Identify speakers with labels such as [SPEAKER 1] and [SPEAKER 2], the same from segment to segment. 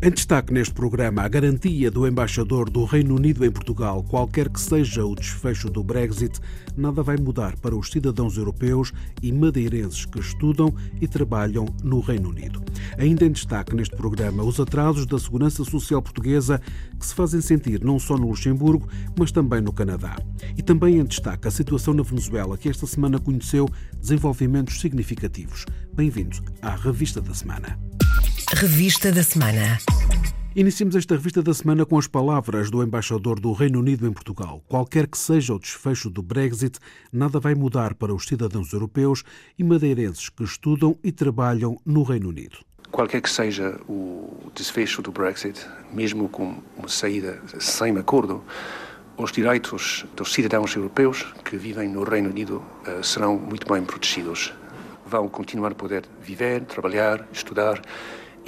[SPEAKER 1] Em destaque neste programa, a garantia do embaixador do Reino Unido em Portugal, qualquer que seja o desfecho do Brexit, nada vai mudar para os cidadãos europeus e madeirenses que estudam e trabalham no Reino Unido. Ainda em destaque neste programa, os atrasos da segurança social portuguesa que se fazem sentir não só no Luxemburgo, mas também no Canadá. E também em destaque a situação na Venezuela, que esta semana conheceu desenvolvimentos significativos. Bem-vindos à Revista da Semana.
[SPEAKER 2] Revista da Semana.
[SPEAKER 1] Iniciamos esta revista da semana com as palavras do embaixador do Reino Unido em Portugal. Qualquer que seja o desfecho do Brexit, nada vai mudar para os cidadãos europeus e madeirenses que estudam e trabalham no Reino Unido.
[SPEAKER 3] Qualquer que seja o desfecho do Brexit, mesmo com uma saída sem acordo, os direitos dos cidadãos europeus que vivem no Reino Unido eh, serão muito bem protegidos. Vão continuar a poder viver, trabalhar, estudar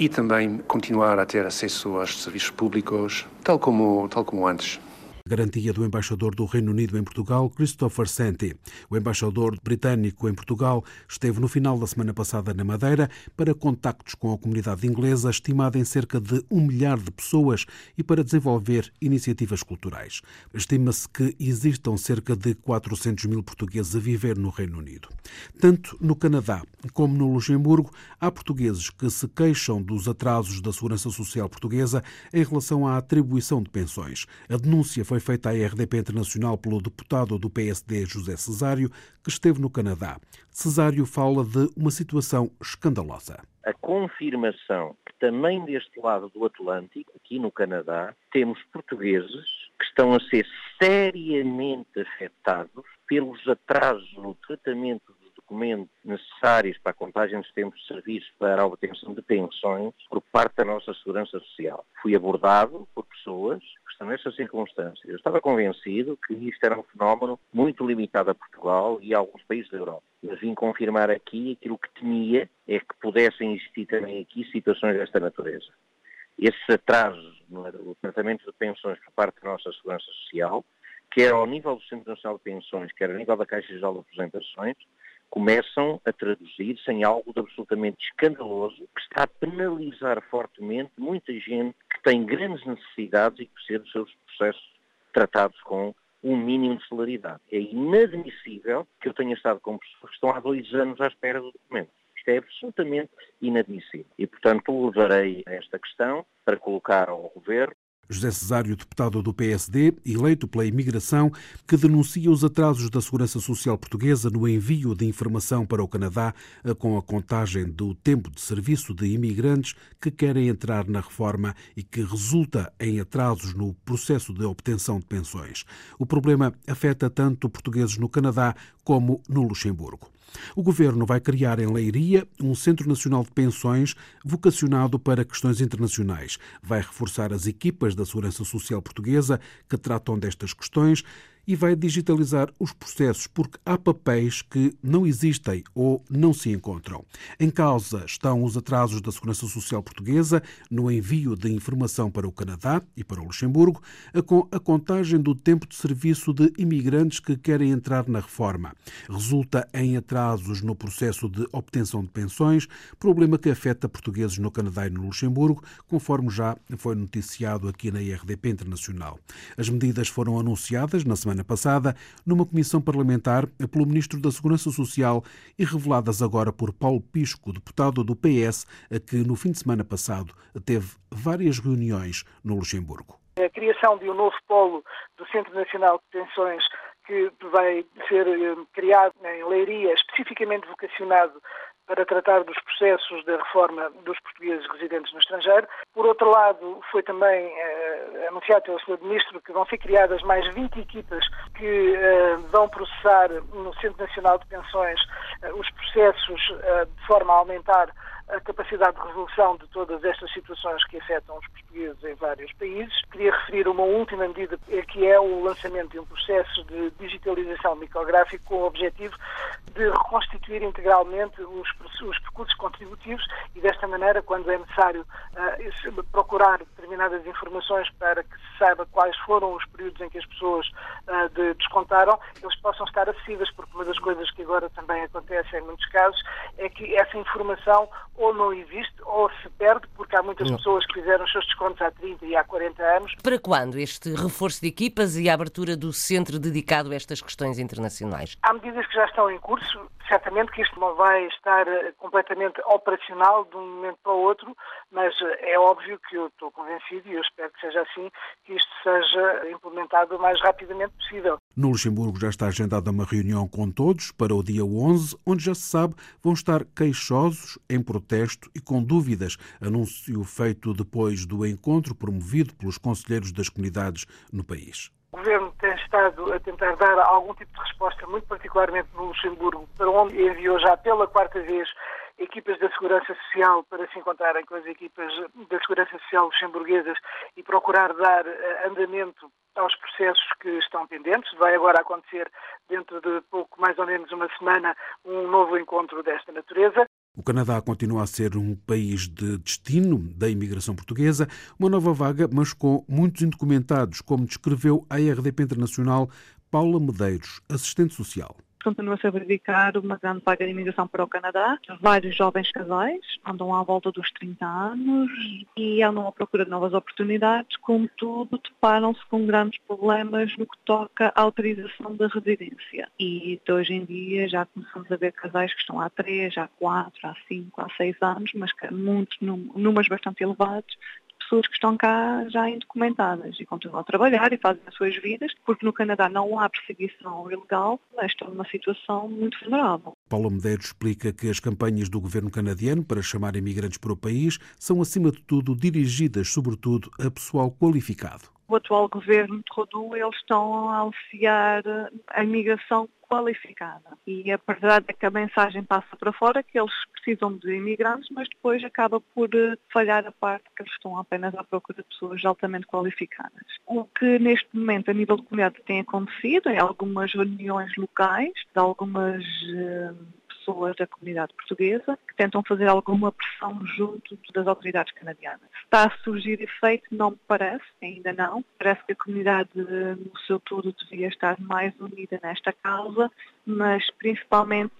[SPEAKER 3] e também continuar a ter acesso aos serviços públicos, tal como, tal como antes.
[SPEAKER 1] Garantia do embaixador do Reino Unido em Portugal, Christopher Senti. O embaixador britânico em Portugal esteve no final da semana passada na Madeira para contactos com a comunidade inglesa, estimada em cerca de um milhar de pessoas, e para desenvolver iniciativas culturais. Estima-se que existam cerca de 400 mil portugueses a viver no Reino Unido. Tanto no Canadá como no Luxemburgo, há portugueses que se queixam dos atrasos da Segurança Social Portuguesa em relação à atribuição de pensões. A denúncia foi feita à RDP Internacional pelo deputado do PSD José Cesário, que esteve no Canadá. Cesário fala de uma situação escandalosa.
[SPEAKER 4] A confirmação que também deste lado do Atlântico, aqui no Canadá, temos portugueses que estão a ser seriamente afetados pelos atrasos no tratamento documentos necessários para a contagem dos tempos de serviço para a obtenção de pensões por parte da nossa Segurança Social. Fui abordado por pessoas nessas circunstâncias. Eu estava convencido que isto era um fenómeno muito limitado a Portugal e a alguns países da Europa. Mas vim confirmar aqui aquilo que temia é que pudessem existir também aqui situações desta natureza. Esses atrasos no tratamento de pensões por parte da nossa Segurança Social, quer ao nível do Centro Nacional de Pensões, quer ao nível da Caixa Geral de Apresentações, começam a traduzir-se em algo absolutamente escandaloso que está a penalizar fortemente muita gente tem grandes necessidades e que precisa dos seus processos tratados com um mínimo de celeridade. É inadmissível que eu tenha estado com pessoas que estão há dois anos à espera do documento. Isto é absolutamente inadmissível. E, portanto, levarei esta questão para colocar ao Governo
[SPEAKER 1] José Cesário, deputado do PSD, eleito pela imigração, que denuncia os atrasos da Segurança Social Portuguesa no envio de informação para o Canadá eh, com a contagem do tempo de serviço de imigrantes que querem entrar na reforma e que resulta em atrasos no processo de obtenção de pensões. O problema afeta tanto portugueses no Canadá como no Luxemburgo. O governo vai criar em Leiria um Centro Nacional de Pensões vocacionado para questões internacionais. Vai reforçar as equipas da Segurança Social Portuguesa que tratam destas questões e vai digitalizar os processos, porque há papéis que não existem ou não se encontram. Em causa estão os atrasos da Segurança Social Portuguesa no envio de informação para o Canadá e para o Luxemburgo, com a contagem do tempo de serviço de imigrantes que querem entrar na reforma. Resulta em atrasos no processo de obtenção de pensões, problema que afeta portugueses no Canadá e no Luxemburgo, conforme já foi noticiado aqui na RDP Internacional. As medidas foram anunciadas na semana semana passada numa comissão parlamentar pelo Ministro da Segurança Social e reveladas agora por Paulo Pisco, deputado do PS, que no fim de semana passado teve várias reuniões no Luxemburgo.
[SPEAKER 5] A criação de um novo polo do Centro Nacional de Pensões que vai ser eh, criado em Leiria, especificamente vocacionado para tratar dos processos da reforma dos portugueses residentes no estrangeiro. Por outro lado, foi também eh, anunciado pelo Sr. Ministro que vão ser criadas mais 20 equipas que eh, processar no Centro Nacional de Pensões eh, os processos de forma a aumentar a capacidade de resolução de todas estas situações que afetam os portugueses em vários países. Queria referir uma última medida, que é o lançamento de um processo de digitalização micrográfico com o objetivo de reconstituir integralmente os, os percursos contributivos e, desta maneira, quando é necessário uh, procurar determinadas informações para que se saiba quais foram os períodos em que as pessoas uh, de, descontaram, eles possam estar acessíveis, porque uma das coisas que agora também acontece em muitos casos é que essa informação ou não existe ou se perde, porque há muitas pessoas que fizeram os seus descontos há 30 e há 40 anos.
[SPEAKER 2] Para quando este reforço de equipas e a abertura do centro dedicado a estas questões internacionais?
[SPEAKER 5] Há medidas que já estão em curso. Certamente que isto não vai estar eh, completamente operacional de um momento para o outro, mas eh, é óbvio que eu estou convencido e eu espero que seja assim, que isto seja implementado o mais rapidamente possível.
[SPEAKER 1] No Luxemburgo já está agendada uma reunião com todos para o dia 11, onde já se sabe vão estar queixosos, em protesto e com dúvidas. Anúncio feito depois do encontro promovido pelos conselheiros das comunidades no país.
[SPEAKER 5] O governo estado a tentar dar algum tipo de resposta, muito particularmente no Luxemburgo, para onde enviou já pela quarta vez equipas da Segurança Social para se encontrarem com as equipas da Segurança Social luxemburguesas e procurar dar eh, andamento aos processos que estão pendentes. Vai agora acontecer, dentro de pouco mais ou menos uma semana, um novo encontro desta natureza.
[SPEAKER 1] O Canadá continua a ser um país de destino da imigração portuguesa, uma nova vaga, mas com muitos indocumentados, como descreveu a RDP Internacional Paula Medeiros, assistente social
[SPEAKER 6] continua-se a verificar uma grande vaga de imigração para o Canadá. Vários jovens casais andam à volta dos 30 anos e andam à procura de novas oportunidades, contudo deparam-se com grandes problemas no que toca à autorização da residência. E hoje em dia já começamos a ver casais que estão há 3, há 4, há 5, há 6 anos, mas que muitos números bastante elevados pessoas que estão cá já indocumentadas e continuam a trabalhar e fazem as suas vidas, porque no Canadá não há perseguição ilegal, estão numa situação muito vulnerável.
[SPEAKER 1] Paulo Medeiros explica que as campanhas do governo canadiano para chamar imigrantes para o país são, acima de tudo, dirigidas, sobretudo, a pessoal qualificado
[SPEAKER 6] o atual governo de Rodul, eles estão a auxiliar a imigração qualificada. E a verdade é que a mensagem passa para fora que eles precisam de imigrantes, mas depois acaba por eh, falhar a parte que eles estão apenas à procura de pessoas altamente qualificadas. O que neste momento a nível de comunidade tem acontecido é algumas reuniões locais de algumas uh, pessoas da comunidade portuguesa que tentam fazer alguma pressão junto das autoridades canadianas. Está a surgir efeito? Não me parece, ainda não. Parece que a comunidade no seu todo devia estar mais unida nesta causa, mas principalmente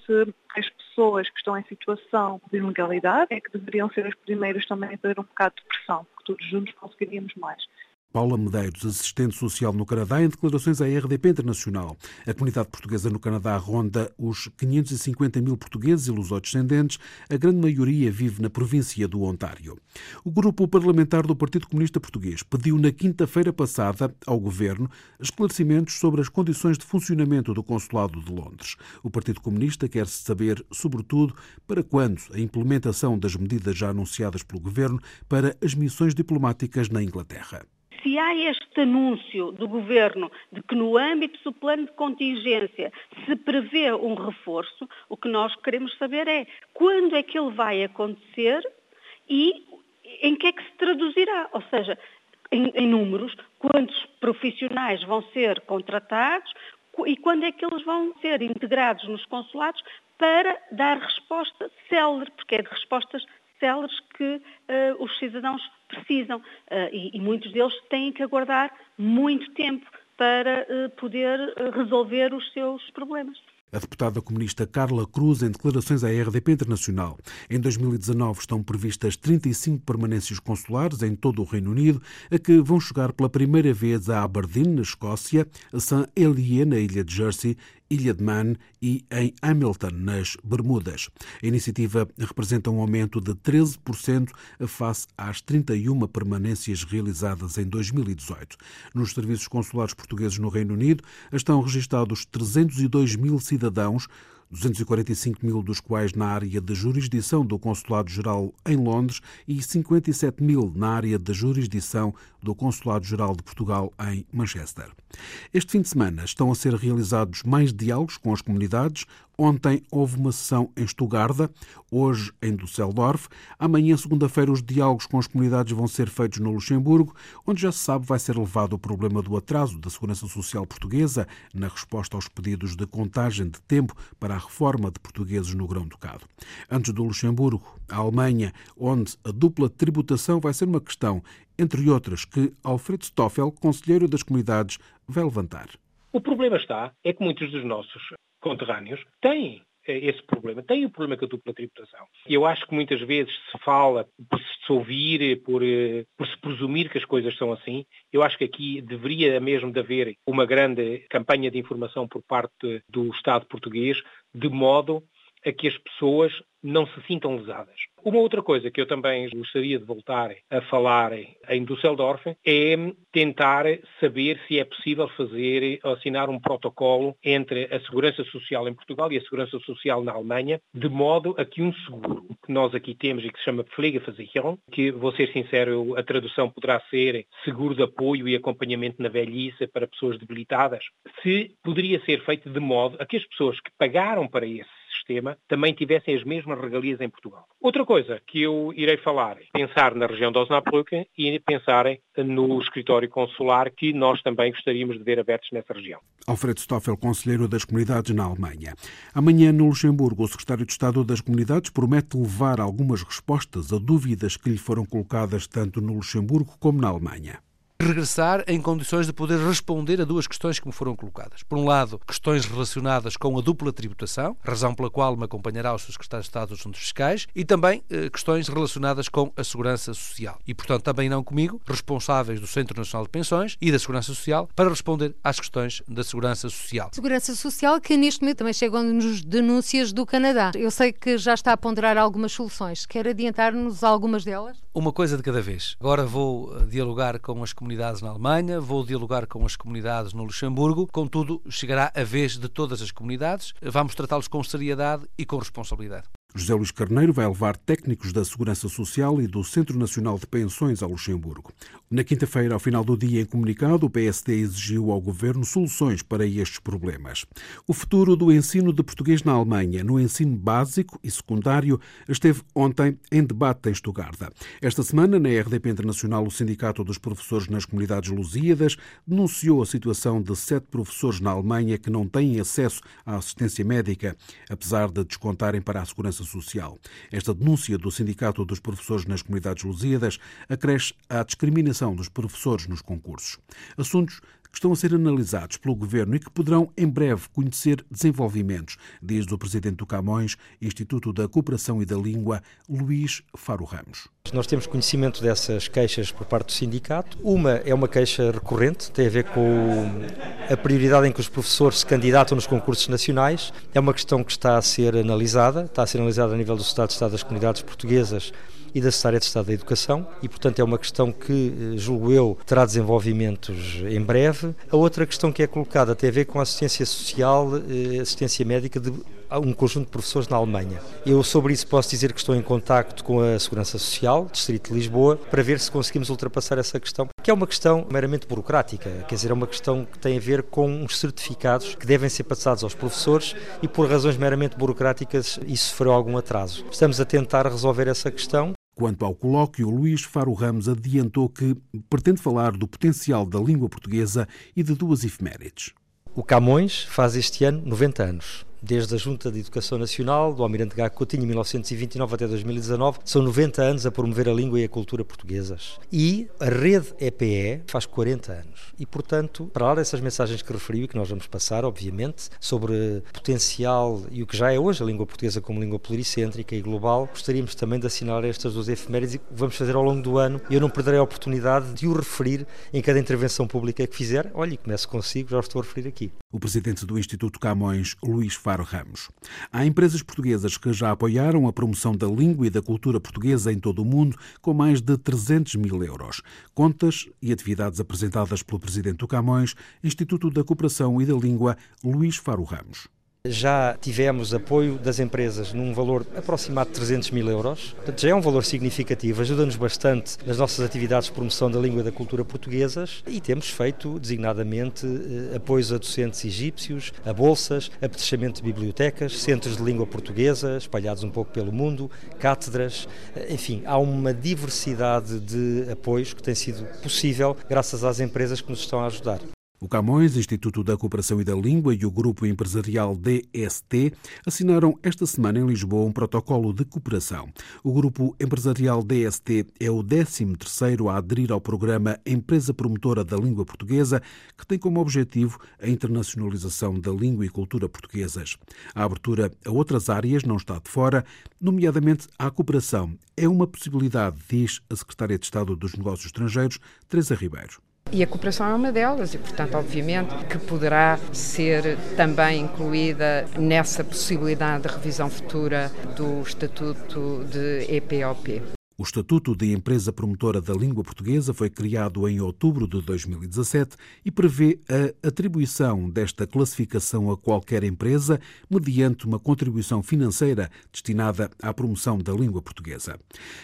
[SPEAKER 6] as pessoas que estão em situação de ilegalidade é que deveriam ser as primeiras também a ter um bocado de pressão, porque todos juntos conseguiríamos mais.
[SPEAKER 1] Paula Medeiros, assistente social no Canadá, em declarações à RDP Internacional. A comunidade portuguesa no Canadá ronda os 550 mil portugueses e lusodescendentes. A grande maioria vive na província do Ontário. O grupo parlamentar do Partido Comunista Português pediu na quinta-feira passada ao governo esclarecimentos sobre as condições de funcionamento do Consulado de Londres. O Partido Comunista quer saber, sobretudo, para quando a implementação das medidas já anunciadas pelo governo para as missões diplomáticas na Inglaterra
[SPEAKER 7] se há este anúncio do Governo de que no âmbito do plano de contingência se prevê um reforço, o que nós queremos saber é quando é que ele vai acontecer e em que é que se traduzirá. Ou seja, em, em números, quantos profissionais vão ser contratados e quando é que eles vão ser integrados nos consulados para dar resposta célere, porque é de respostas céleres que uh, os cidadãos precisam uh, e, e, muitos deles têm que aguardar muito tempo para uh, poder resolver os seus problemas.
[SPEAKER 1] A deputada comunista Carla Cruz, em declarações à RDP Internacional. Em 2019 estão previstas 35 permanências consulares em todo o Reino Unido, a que vão chegar pela primeira vez a Aberdeen, na Escócia, a St. Helier, na ilha de Jersey, Ilha de Man e em Hamilton, nas Bermudas. A iniciativa representa um aumento de 13% face às 31 permanências realizadas em 2018. Nos serviços consulares portugueses no Reino Unido estão registados 302 mil cidadãos 245 mil dos quais na área de jurisdição do Consulado-Geral em Londres e 57 mil na área de jurisdição do Consulado-Geral de Portugal em Manchester. Este fim de semana estão a ser realizados mais diálogos com as comunidades Ontem houve uma sessão em Stuttgart, hoje em Düsseldorf. Amanhã, segunda-feira, os diálogos com as comunidades vão ser feitos no Luxemburgo, onde já se sabe vai ser levado o problema do atraso da Segurança Social Portuguesa na resposta aos pedidos de contagem de tempo para a reforma de portugueses no Grão-Ducado. Antes do Luxemburgo, a Alemanha, onde a dupla tributação vai ser uma questão, entre outras, que Alfredo Stoffel, conselheiro das comunidades, vai levantar.
[SPEAKER 8] O problema está é que muitos dos nossos conterrâneos têm eh, esse problema. Tem o problema com a dupla tributação. Eu acho que muitas vezes se fala por se ouvir, por, eh, por se presumir que as coisas são assim. Eu acho que aqui deveria mesmo de haver uma grande campanha de informação por parte do Estado português, de modo a que as pessoas não se sintam lesadas. Uma outra coisa que eu também gostaria de voltar a falar em Düsseldorf é tentar saber se é possível fazer, assinar um protocolo entre a Segurança Social em Portugal e a Segurança Social na Alemanha, de modo a que um seguro que nós aqui temos e que se chama Pflegeversicherung, que vou ser sincero, a tradução poderá ser seguro de apoio e acompanhamento na velhice para pessoas debilitadas, se poderia ser feito de modo a que as pessoas que pagaram para esse sistema também tivessem as mesmas regalias em Portugal. Outra coisa que eu irei falar, pensar na região de Osnabrück e pensar no escritório consular que nós também gostaríamos de ver abertos nessa região.
[SPEAKER 1] Alfredo Stoffel, conselheiro das comunidades na Alemanha. Amanhã, no Luxemburgo, o secretário de Estado das Comunidades promete levar algumas respostas a dúvidas que lhe foram colocadas tanto no Luxemburgo como na Alemanha
[SPEAKER 9] regressar em condições de poder responder a duas questões que me foram colocadas. Por um lado, questões relacionadas com a dupla tributação, razão pela qual me acompanhará o. Secretário de Estado dos Assuntos Fiscais, e também eh, questões relacionadas com a segurança social. E, portanto, também não comigo, responsáveis do Centro Nacional de Pensões e da Segurança Social, para responder às questões da segurança social.
[SPEAKER 10] Segurança social que neste momento também chegam-nos denúncias do Canadá. Eu sei que já está a ponderar algumas soluções. Quer adiantar-nos algumas delas?
[SPEAKER 9] Uma coisa de cada vez. Agora vou eh, dialogar com as comunidades comunidades na Alemanha, vou dialogar com as comunidades no Luxemburgo, contudo, chegará a vez de todas as comunidades, vamos tratá-los com seriedade e com responsabilidade.
[SPEAKER 1] José Luís Carneiro vai levar técnicos da Segurança Social e do Centro Nacional de Pensões ao Luxemburgo. Na quinta-feira, ao final do dia, em comunicado, o PSD exigiu ao governo soluções para estes problemas. O futuro do ensino de português na Alemanha, no ensino básico e secundário, esteve ontem em debate em Stuttgart. Esta semana, na RDP Internacional, o Sindicato dos Professores nas Comunidades Lusíadas denunciou a situação de sete professores na Alemanha que não têm acesso à assistência médica, apesar de descontarem para a segurança Segurança Social. Esta denúncia do Sindicato dos Professores nas Comunidades Lusíadas acresce à discriminação dos professores nos concursos. Assuntos que estão a ser analisados pelo Governo e que poderão em breve conhecer desenvolvimentos, diz o Presidente do Camões, Instituto da Cooperação e da Língua, Luís Faro Ramos.
[SPEAKER 11] Nós temos conhecimento dessas queixas por parte do sindicato. Uma é uma queixa recorrente, tem a ver com a prioridade em que os professores se candidatam nos concursos nacionais. É uma questão que está a ser analisada, está a ser analisada a nível do Estado Estado das Comunidades Portuguesas e da Secretaria de Estado da Educação e, portanto, é uma questão que, eh, julgo eu, terá desenvolvimentos em breve. A outra questão que é colocada tem a ver com a assistência social, eh, assistência médica de um conjunto de professores na Alemanha. Eu sobre isso posso dizer que estou em contacto com a Segurança Social, Distrito de Lisboa, para ver se conseguimos ultrapassar essa questão, que é uma questão meramente burocrática, quer dizer, é uma questão que tem a ver com uns certificados que devem ser passados aos professores e por razões meramente burocráticas isso sofreu algum atraso. Estamos a tentar resolver essa questão
[SPEAKER 1] Quanto ao colóquio, Luís Faro Ramos adiantou que pretende falar do potencial da língua portuguesa e de duas efemérides.
[SPEAKER 11] O Camões faz este ano 90 anos desde a Junta de Educação Nacional, do Almirante Gago Coutinho, em 1929 até 2019, são 90 anos a promover a língua e a cultura portuguesas. E a rede EPE faz 40 anos. E, portanto, para lá dessas mensagens que referiu e que nós vamos passar, obviamente, sobre potencial e o que já é hoje a língua portuguesa como língua pluricêntrica e global, gostaríamos também de assinalar estas duas efemérides e vamos fazer ao longo do ano. Eu não perderei a oportunidade de o referir em cada intervenção pública que fizer. Olha, e começo consigo, já o estou a referir aqui.
[SPEAKER 1] O presidente do Instituto Camões, Luís Fábio Faro Ramos. Há empresas portuguesas que já apoiaram a promoção da língua e da cultura portuguesa em todo o mundo com mais de 300 mil euros. Contas e atividades apresentadas pelo presidente do Camões, Instituto da Cooperação e da Língua, Luís Faro Ramos.
[SPEAKER 11] Já tivemos apoio das empresas num valor aproximado de 300 mil euros, portanto já é um valor significativo, ajuda-nos bastante nas nossas atividades de promoção da língua e da cultura portuguesas. E temos feito designadamente eh, apoios a docentes egípcios, a bolsas, apetrechamento de bibliotecas, centros de língua portuguesa espalhados um pouco pelo mundo, cátedras, eh, enfim, há uma diversidade de apoios que tem sido possível graças às empresas que nos estão a ajudar.
[SPEAKER 1] O Camões, Instituto da Cooperação e da Língua e o Grupo Empresarial DST assinaram esta semana em Lisboa um protocolo de cooperação. O Grupo Empresarial DST é o 13º a aderir ao programa Empresa Promotora da Língua Portuguesa, que tem como objetivo a internacionalização da língua e cultura portuguesas. A abertura a outras áreas não está de fora, nomeadamente à cooperação. É uma possibilidade, diz a Secretária de Estado dos Negócios Estrangeiros, Teresa Ribeiro.
[SPEAKER 12] E a cooperação é uma delas, e portanto, obviamente, que poderá ser também incluída nessa possibilidade de revisão futura do Estatuto de EPOP.
[SPEAKER 1] O Estatuto de Empresa Promotora da Língua Portuguesa foi criado em outubro de 2017 e prevê a atribuição desta classificação a qualquer empresa mediante uma contribuição financeira destinada à promoção da língua portuguesa.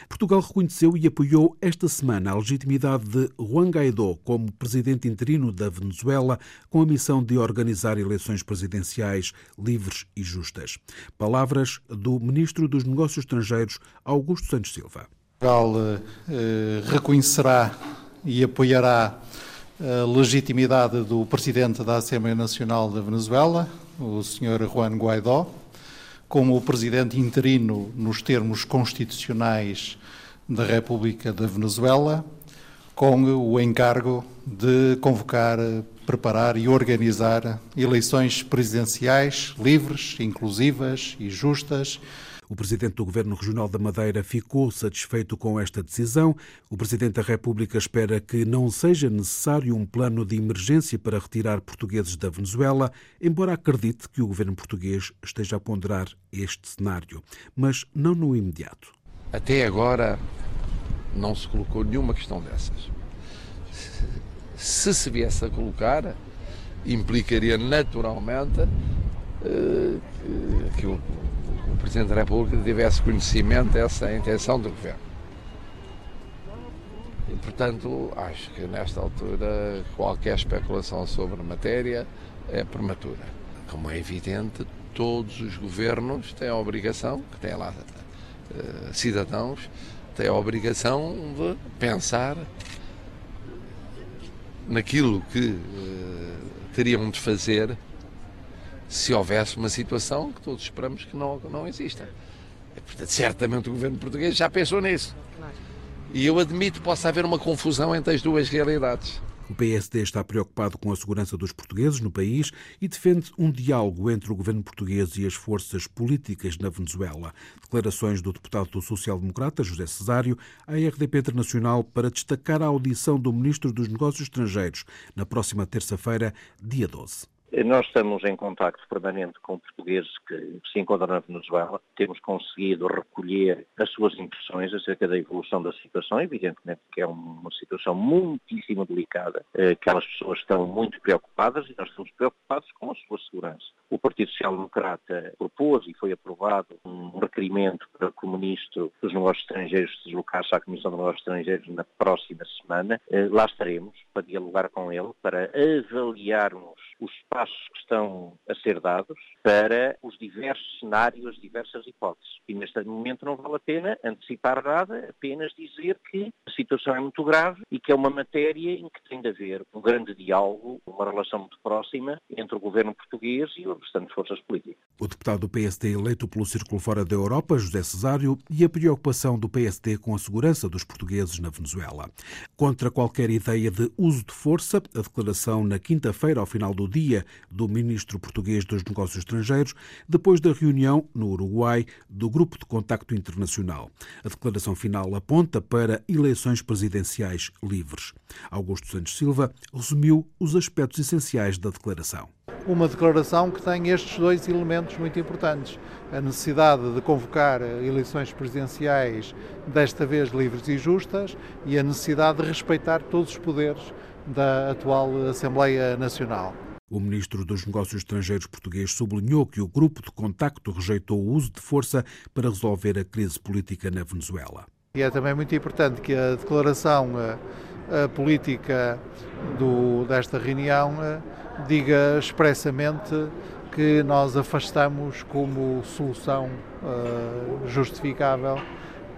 [SPEAKER 1] Portugal reconheceu e apoiou esta semana a legitimidade de Juan Guaidó como presidente interino da Venezuela com a missão de organizar eleições presidenciais livres e justas. Palavras do ministro dos Negócios Estrangeiros, Augusto Santos Silva.
[SPEAKER 13] Portugal eh, reconhecerá e apoiará a legitimidade do Presidente da Assembleia Nacional da Venezuela, o Sr. Juan Guaidó, como o Presidente interino nos termos constitucionais da República da Venezuela, com o encargo de convocar, preparar e organizar eleições presidenciais livres, inclusivas e justas
[SPEAKER 1] o presidente do Governo Regional da Madeira ficou satisfeito com esta decisão. O presidente da República espera que não seja necessário um plano de emergência para retirar portugueses da Venezuela, embora acredite que o governo português esteja a ponderar este cenário, mas não no imediato.
[SPEAKER 14] Até agora não se colocou nenhuma questão dessas. Se se viesse a colocar, implicaria naturalmente uh, que o o Presidente da República tivesse conhecimento dessa intenção do Governo. E, portanto, acho que nesta altura qualquer especulação sobre a matéria é prematura. Como é evidente, todos os governos têm a obrigação, que têm lá uh, cidadãos, têm a obrigação de pensar naquilo que uh, teriam de fazer se houvesse uma situação que todos esperamos que não, não exista. Portanto, certamente o governo português já pensou nisso. E eu admito que possa haver uma confusão entre as duas realidades.
[SPEAKER 1] O PSD está preocupado com a segurança dos portugueses no país e defende um diálogo entre o governo português e as forças políticas na Venezuela. Declarações do deputado social-democrata José Cesário à RDP Internacional para destacar a audição do ministro dos Negócios Estrangeiros na próxima terça-feira, dia 12.
[SPEAKER 4] Nós estamos em contacto permanente com portugueses que se encontram na Venezuela. Temos conseguido recolher as suas impressões acerca da evolução da situação. Evidentemente que é uma situação muitíssimo delicada, eh, que aquelas pessoas estão muito preocupadas e nós estamos preocupados com a sua segurança. O Partido Social Democrata propôs e foi aprovado um requerimento para que o Ministro dos Negócios Estrangeiros se deslocasse à Comissão de Negócios Estrangeiros na próxima semana. Eh, lá estaremos para dialogar com ele, para avaliarmos os passos que estão a ser dados para os diversos cenários, as diversas hipóteses. E neste momento não vale a pena antecipar nada, apenas dizer que a situação é muito grave e que é uma matéria em que tem de haver um grande diálogo, uma relação muito próxima entre o governo português e as restantes forças políticas.
[SPEAKER 1] O deputado do PSD eleito pelo Círculo Fora da Europa, José Cesário, e a preocupação do PSD com a segurança dos portugueses na Venezuela. Contra qualquer ideia de uso de força, a declaração na quinta-feira, ao final do dia, do ministro português dos Negócios Estrangeiros, depois da reunião no Uruguai do Grupo de Contacto Internacional. A declaração final aponta para eleições presidenciais livres. Augusto Santos Silva resumiu os aspectos essenciais da declaração
[SPEAKER 13] uma declaração que tem estes dois elementos muito importantes. A necessidade de convocar eleições presidenciais, desta vez livres e justas, e a necessidade de respeitar todos os poderes da atual Assembleia Nacional.
[SPEAKER 1] O ministro dos Negócios Estrangeiros português sublinhou que o grupo de contacto rejeitou o uso de força para resolver a crise política na Venezuela.
[SPEAKER 13] E é também muito importante que a declaração a, a política do, desta reunião a, diga expressamente que nós afastamos como solução justificável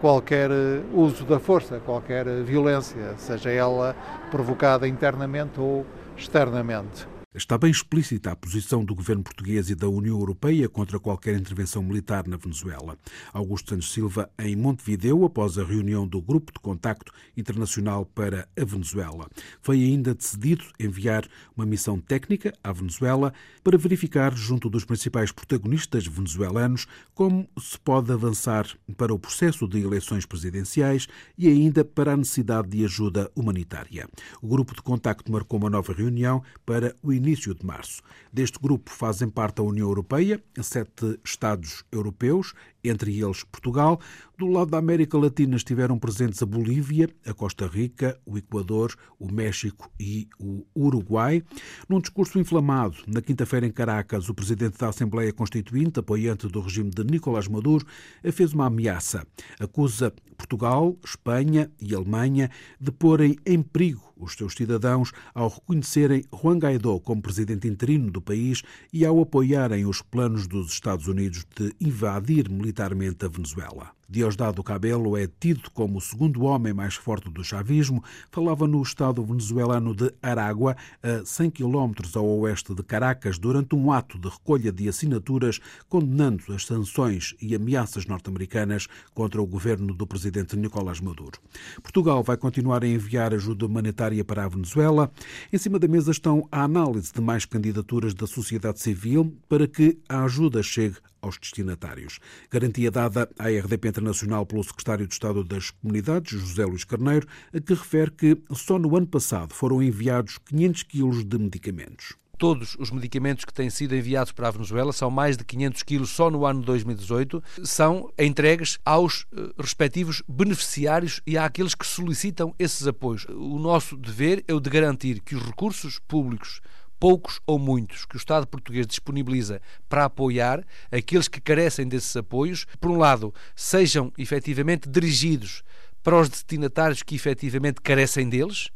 [SPEAKER 13] qualquer uso da força, qualquer violência, seja ela provocada internamente ou externamente.
[SPEAKER 1] Está bem explícita a posição do governo português e da União Europeia contra qualquer intervenção militar na Venezuela. Augusto Santos Silva, em Montevideo, após a reunião do Grupo de Contacto Internacional para a Venezuela. Foi ainda decidido enviar uma missão técnica à Venezuela para verificar, junto dos principais protagonistas venezuelanos, como se pode avançar para o processo de eleições presidenciais e ainda para a necessidade de ajuda humanitária. O Grupo de Contacto marcou uma nova reunião para o início de março. Deste grupo fazem parte a União Europeia, sete Estados europeus, entre eles Portugal. Do lado da América Latina estiveram presentes a Bolívia, a Costa Rica, o Equador, o México e o Uruguai. Num discurso inflamado, na quinta-feira em Caracas, o presidente da Assembleia Constituinte, apoiante do regime de Nicolás Maduro, fez uma ameaça. Acusa Portugal, Espanha e Alemanha de porem em perigo os seus cidadãos ao reconhecerem Juan Guaidó como presidente interino do país e ao apoiarem os planos dos Estados Unidos de invadir militarmente a Venezuela. Diosdado Cabello é tido como o segundo homem mais forte do chavismo. Falava no estado venezuelano de Aragua, a 100 quilómetros ao oeste de Caracas, durante um ato de recolha de assinaturas condenando as sanções e ameaças norte-americanas contra o governo do presidente Nicolás Maduro. Portugal vai continuar a enviar ajuda humanitária para a Venezuela. Em cima da mesa estão a análise de mais candidaturas da sociedade civil para que a ajuda chegue aos destinatários. Garantia dada à RDP Internacional pelo secretário de Estado das Comunidades, José Luís Carneiro, que refere que só no ano passado foram enviados 500 quilos de medicamentos
[SPEAKER 9] todos os medicamentos que têm sido enviados para a Venezuela, são mais de 500 quilos só no ano 2018, são entregues aos eh, respectivos beneficiários e àqueles que solicitam esses apoios. O nosso dever é o de garantir que os recursos públicos poucos ou muitos que o Estado português disponibiliza para apoiar aqueles que carecem desses apoios, por um lado, sejam efetivamente dirigidos para os destinatários que efetivamente carecem deles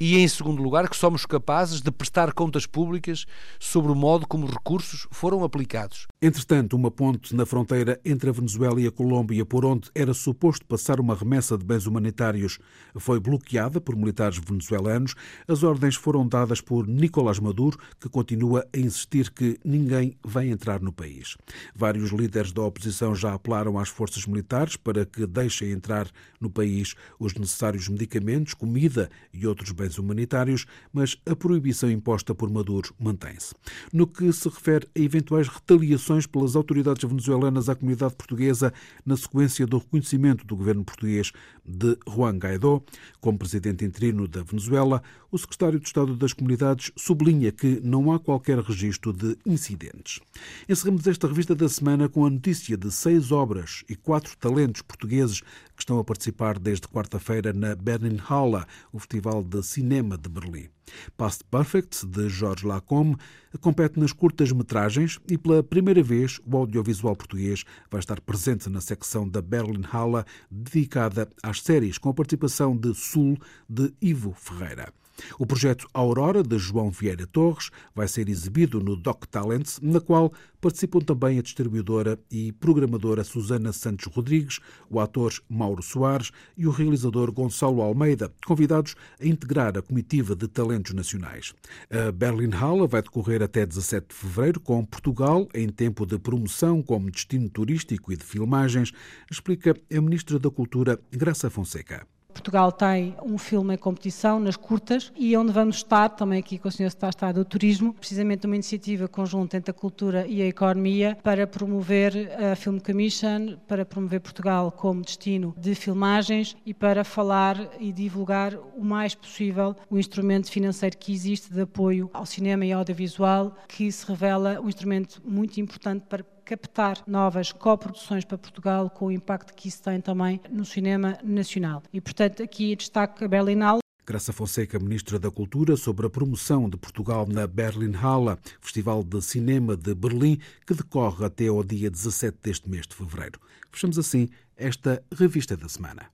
[SPEAKER 9] e, em segundo lugar, que somos capazes de prestar contas públicas sobre o modo como os recursos foram aplicados.
[SPEAKER 1] Entretanto, uma ponte na fronteira entre a Venezuela e a Colômbia, por onde era suposto passar uma remessa de bens humanitários, foi bloqueada por militares venezuelanos. As ordens foram dadas por Nicolás Maduro, que continua a insistir que ninguém vai entrar no país. Vários líderes da oposição já apelaram às forças militares para que deixem entrar no país os necessários medicamentos, comida e outros bens humanitários, mas a proibição imposta por Maduro mantém-se. No que se refere a eventuais retaliações pelas autoridades venezuelanas à comunidade portuguesa na sequência do reconhecimento do governo português de Juan Guaidó como presidente interino da Venezuela, o secretário de Estado das Comunidades sublinha que não há qualquer registro de incidentes. Encerramos esta revista da semana com a notícia de seis obras e quatro talentos portugueses que estão a participar desde quarta-feira na Berlinale, o Festival de Cinema de Berlim. Past Perfect, de Jorge Lacombe, compete nas curtas-metragens e, pela primeira vez, o audiovisual português vai estar presente na secção da Berlinale dedicada às séries, com a participação de Sul, de Ivo Ferreira. O projeto Aurora, de João Vieira Torres, vai ser exibido no Doc Talents, na qual participam também a distribuidora e programadora Susana Santos Rodrigues, o ator Mauro Soares e o realizador Gonçalo Almeida, convidados a integrar a comitiva de talentos nacionais. A Berlinale vai decorrer até 17 de fevereiro, com Portugal em tempo de promoção como destino turístico e de filmagens, explica a Ministra da Cultura, Graça Fonseca.
[SPEAKER 15] Portugal tem um filme em competição nas curtas e onde vamos estar, também aqui com o Sr. Secretário do Turismo, precisamente uma iniciativa conjunta entre a cultura e a economia para promover a Film Commission, para promover Portugal como destino de filmagens e para falar e divulgar o mais possível o instrumento financeiro que existe de apoio ao cinema e audiovisual, que se revela um instrumento muito importante para captar novas coproduções para Portugal com o impacto que isso tem também no cinema nacional. E, portanto, aqui destaco a Berlinale
[SPEAKER 1] Graça Fonseca, Ministra da Cultura, sobre a promoção de Portugal na Berlinale, Festival de Cinema de Berlim, que decorre até ao dia 17 deste mês de fevereiro. Fechamos assim esta revista da semana.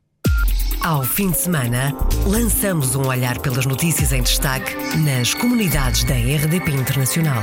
[SPEAKER 2] Ao fim de semana, lançamos um olhar pelas notícias em destaque nas comunidades da RDP Internacional.